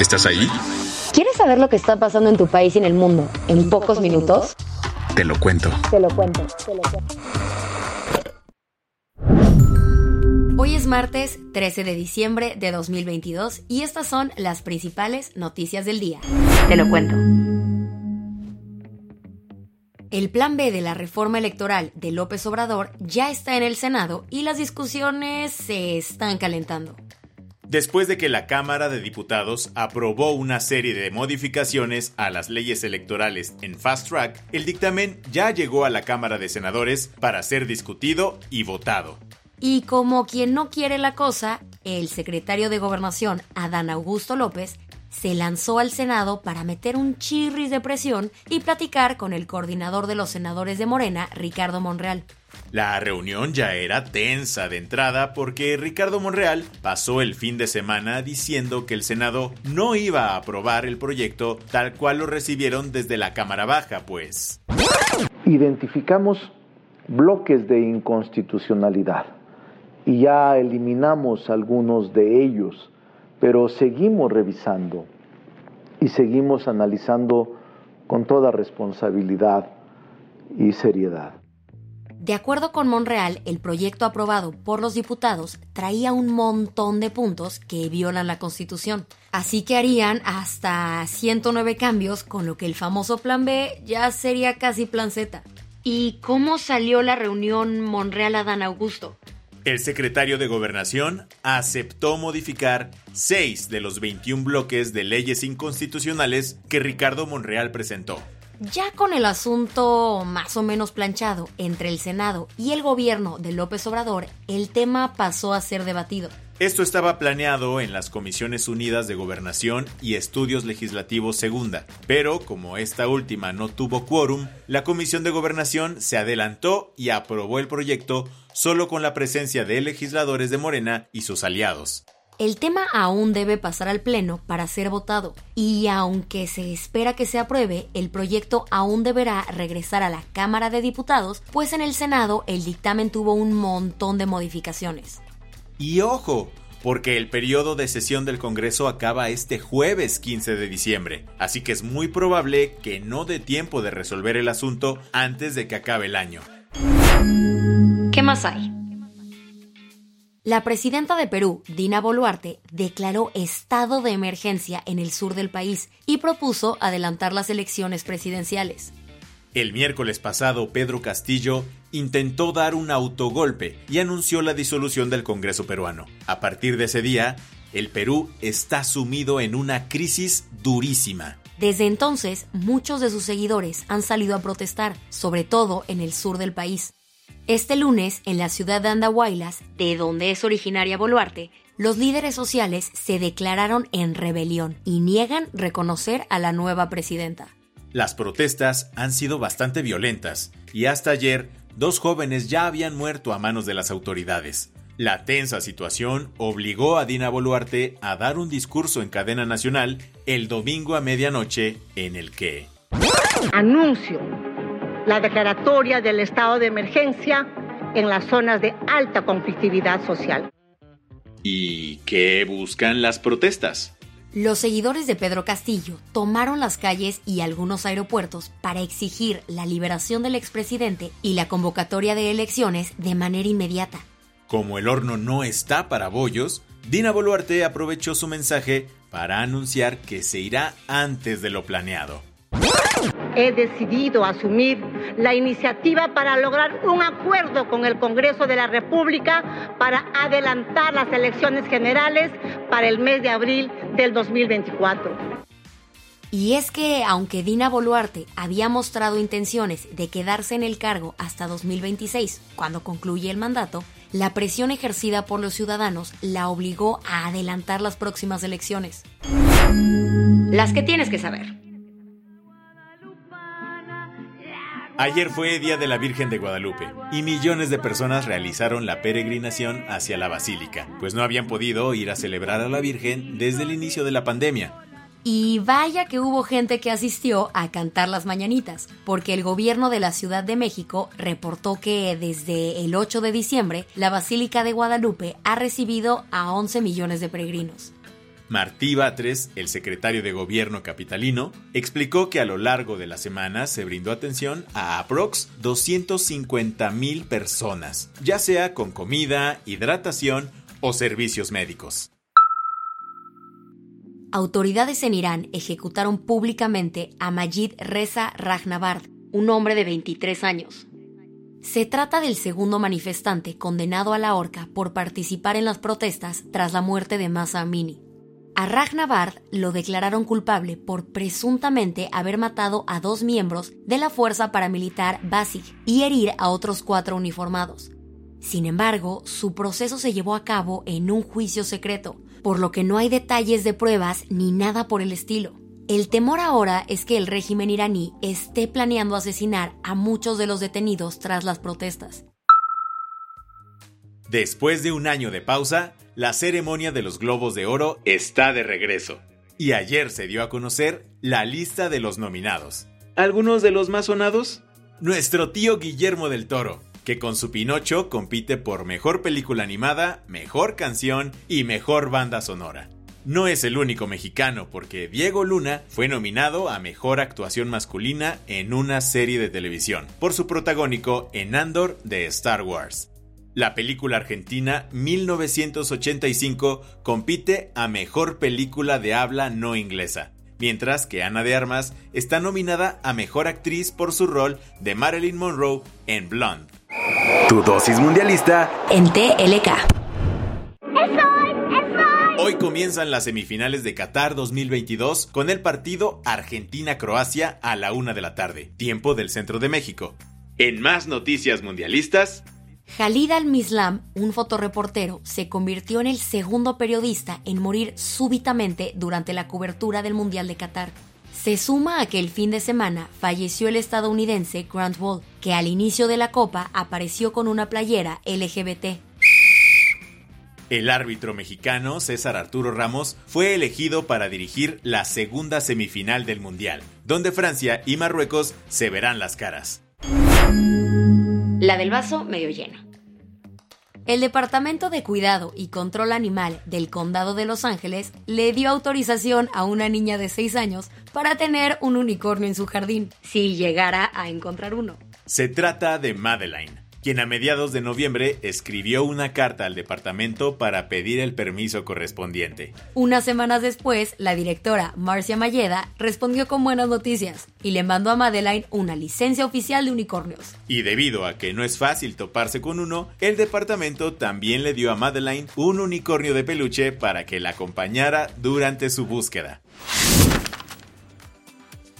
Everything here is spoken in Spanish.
¿Estás ahí? ¿Quieres saber lo que está pasando en tu país y en el mundo en pocos minutos? Te lo cuento. Te lo cuento, te lo cuento. Hoy es martes 13 de diciembre de 2022 y estas son las principales noticias del día. Te lo cuento. El plan B de la reforma electoral de López Obrador ya está en el Senado y las discusiones se están calentando. Después de que la Cámara de Diputados aprobó una serie de modificaciones a las leyes electorales en Fast Track, el dictamen ya llegó a la Cámara de Senadores para ser discutido y votado. Y como quien no quiere la cosa, el secretario de Gobernación, Adán Augusto López, se lanzó al Senado para meter un chirris de presión y platicar con el coordinador de los senadores de Morena, Ricardo Monreal. La reunión ya era tensa de entrada porque Ricardo Monreal pasó el fin de semana diciendo que el Senado no iba a aprobar el proyecto tal cual lo recibieron desde la Cámara Baja, pues. Identificamos bloques de inconstitucionalidad y ya eliminamos algunos de ellos, pero seguimos revisando y seguimos analizando con toda responsabilidad y seriedad. De acuerdo con Monreal, el proyecto aprobado por los diputados traía un montón de puntos que violan la Constitución. Así que harían hasta 109 cambios, con lo que el famoso Plan B ya sería casi Plan Z. ¿Y cómo salió la reunión Monreal-Adán Augusto? El secretario de Gobernación aceptó modificar seis de los 21 bloques de leyes inconstitucionales que Ricardo Monreal presentó. Ya con el asunto más o menos planchado entre el Senado y el gobierno de López Obrador, el tema pasó a ser debatido. Esto estaba planeado en las Comisiones Unidas de Gobernación y Estudios Legislativos Segunda, pero como esta última no tuvo quórum, la Comisión de Gobernación se adelantó y aprobó el proyecto solo con la presencia de legisladores de Morena y sus aliados. El tema aún debe pasar al Pleno para ser votado, y aunque se espera que se apruebe, el proyecto aún deberá regresar a la Cámara de Diputados, pues en el Senado el dictamen tuvo un montón de modificaciones. Y ojo, porque el periodo de sesión del Congreso acaba este jueves 15 de diciembre, así que es muy probable que no dé tiempo de resolver el asunto antes de que acabe el año. ¿Qué más hay? La presidenta de Perú, Dina Boluarte, declaró estado de emergencia en el sur del país y propuso adelantar las elecciones presidenciales. El miércoles pasado, Pedro Castillo intentó dar un autogolpe y anunció la disolución del Congreso peruano. A partir de ese día, el Perú está sumido en una crisis durísima. Desde entonces, muchos de sus seguidores han salido a protestar, sobre todo en el sur del país. Este lunes, en la ciudad de Andahuaylas, de donde es originaria Boluarte, los líderes sociales se declararon en rebelión y niegan reconocer a la nueva presidenta. Las protestas han sido bastante violentas y hasta ayer dos jóvenes ya habían muerto a manos de las autoridades. La tensa situación obligó a Dina Boluarte a dar un discurso en cadena nacional el domingo a medianoche en el que anuncio la declaratoria del estado de emergencia en las zonas de alta conflictividad social. ¿Y qué buscan las protestas? Los seguidores de Pedro Castillo tomaron las calles y algunos aeropuertos para exigir la liberación del expresidente y la convocatoria de elecciones de manera inmediata. Como el horno no está para bollos, Dina Boluarte aprovechó su mensaje para anunciar que se irá antes de lo planeado he decidido asumir la iniciativa para lograr un acuerdo con el Congreso de la República para adelantar las elecciones generales para el mes de abril del 2024. Y es que, aunque Dina Boluarte había mostrado intenciones de quedarse en el cargo hasta 2026, cuando concluye el mandato, la presión ejercida por los ciudadanos la obligó a adelantar las próximas elecciones. Las que tienes que saber. Ayer fue Día de la Virgen de Guadalupe y millones de personas realizaron la peregrinación hacia la basílica, pues no habían podido ir a celebrar a la Virgen desde el inicio de la pandemia. Y vaya que hubo gente que asistió a cantar las mañanitas, porque el gobierno de la Ciudad de México reportó que desde el 8 de diciembre la Basílica de Guadalupe ha recibido a 11 millones de peregrinos. Martí Batres, el secretario de gobierno capitalino, explicó que a lo largo de la semana se brindó atención a aprox 250 mil personas, ya sea con comida, hidratación o servicios médicos. Autoridades en Irán ejecutaron públicamente a Majid Reza Rahnavard, un hombre de 23 años. Se trata del segundo manifestante condenado a la horca por participar en las protestas tras la muerte de Masa Amini. A Ragnavard lo declararon culpable por presuntamente haber matado a dos miembros de la fuerza paramilitar Basij y herir a otros cuatro uniformados. Sin embargo, su proceso se llevó a cabo en un juicio secreto, por lo que no hay detalles de pruebas ni nada por el estilo. El temor ahora es que el régimen iraní esté planeando asesinar a muchos de los detenidos tras las protestas. Después de un año de pausa, la ceremonia de los Globos de Oro está de regreso. Y ayer se dio a conocer la lista de los nominados. ¿Algunos de los más sonados? Nuestro tío Guillermo del Toro, que con su Pinocho compite por mejor película animada, mejor canción y mejor banda sonora. No es el único mexicano porque Diego Luna fue nominado a Mejor Actuación Masculina en una serie de televisión por su protagónico en Andor de Star Wars. La película argentina 1985 compite a Mejor Película de Habla No Inglesa, mientras que Ana de Armas está nominada a Mejor Actriz por su rol de Marilyn Monroe en Blonde. Tu dosis mundialista en TLK. Hoy comienzan las semifinales de Qatar 2022 con el partido Argentina-Croacia a la una de la tarde, tiempo del centro de México. En más noticias mundialistas, Khalid al-Mislam, un fotoreportero, se convirtió en el segundo periodista en morir súbitamente durante la cobertura del Mundial de Qatar. Se suma a que el fin de semana falleció el estadounidense Grant Wall, que al inicio de la Copa apareció con una playera LGBT. El árbitro mexicano César Arturo Ramos fue elegido para dirigir la segunda semifinal del Mundial, donde Francia y Marruecos se verán las caras. La del vaso medio llena. El Departamento de Cuidado y Control Animal del Condado de Los Ángeles le dio autorización a una niña de 6 años para tener un unicornio en su jardín, si llegara a encontrar uno. Se trata de Madeline, quien a mediados de noviembre escribió una carta al departamento para pedir el permiso correspondiente. Unas semanas después, la directora Marcia Mayeda respondió con buenas noticias y le mandó a Madeline una licencia oficial de unicornios. Y debido a que no es fácil toparse con uno, el departamento también le dio a Madeline un unicornio de peluche para que la acompañara durante su búsqueda.